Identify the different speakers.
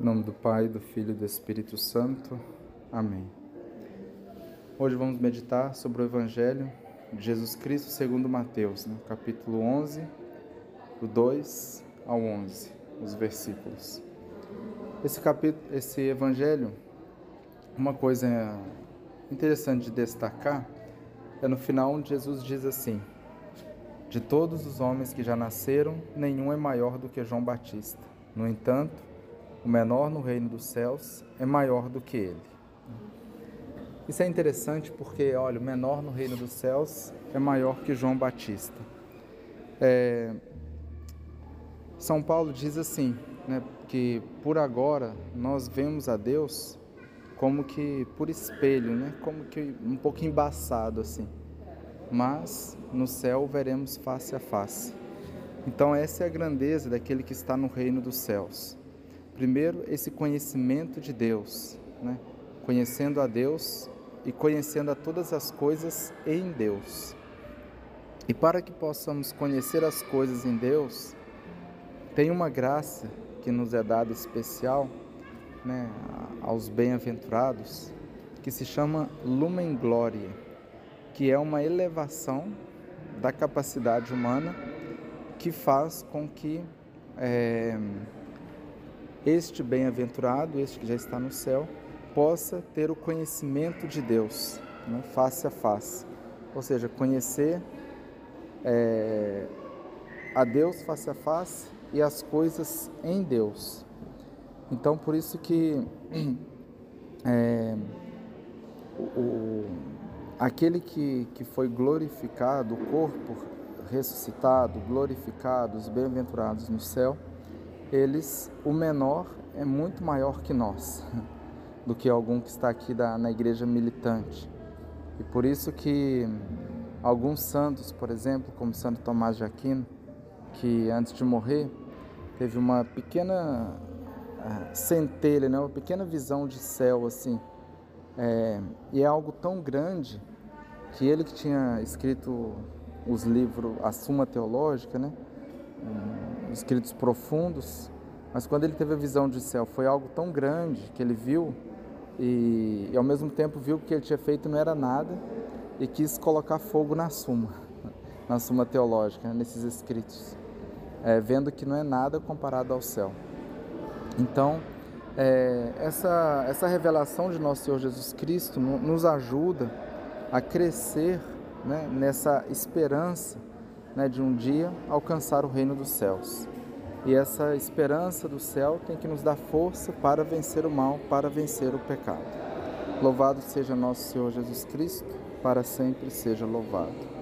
Speaker 1: Em nome do Pai, do Filho e do Espírito Santo. Amém. Hoje vamos meditar sobre o Evangelho de Jesus Cristo segundo Mateus, no capítulo 11, do 2 ao 11, os versículos. Esse capítulo, esse Evangelho, uma coisa interessante de destacar é no final onde Jesus diz assim: De todos os homens que já nasceram, nenhum é maior do que João Batista. No entanto, o menor no reino dos céus é maior do que ele. Isso é interessante porque, olha, o menor no reino dos céus é maior que João Batista. É, São Paulo diz assim, né, que por agora nós vemos a Deus como que por espelho, né, como que um pouco embaçado assim. Mas no céu veremos face a face. Então essa é a grandeza daquele que está no reino dos céus. Primeiro, esse conhecimento de Deus, né? conhecendo a Deus e conhecendo a todas as coisas em Deus. E para que possamos conhecer as coisas em Deus, tem uma graça que nos é dada especial né, aos bem-aventurados, que se chama Lumen Gloria, que é uma elevação da capacidade humana que faz com que é, este bem-aventurado, este que já está no céu, possa ter o conhecimento de Deus, né, face a face. Ou seja, conhecer é, a Deus face a face e as coisas em Deus. Então, por isso que é, o, aquele que, que foi glorificado, o corpo ressuscitado, glorificado, os bem-aventurados no céu, eles, o menor é muito maior que nós, do que algum que está aqui da, na igreja militante. E por isso que alguns santos, por exemplo, como Santo Tomás de Aquino, que antes de morrer teve uma pequena uh, centelha, né, uma pequena visão de céu assim, é, e é algo tão grande que ele que tinha escrito os livros, a Suma Teológica, né, escritos profundos, mas quando ele teve a visão de céu, foi algo tão grande que ele viu e, e ao mesmo tempo viu que o que ele tinha feito não era nada e quis colocar fogo na Suma, na Suma Teológica, nesses escritos, é, vendo que não é nada comparado ao céu. Então, é, essa, essa revelação de nosso Senhor Jesus Cristo nos ajuda a crescer né, nessa esperança né, de um dia alcançar o reino dos céus. E essa esperança do céu tem que nos dar força para vencer o mal, para vencer o pecado. Louvado seja nosso Senhor Jesus Cristo, para sempre seja louvado.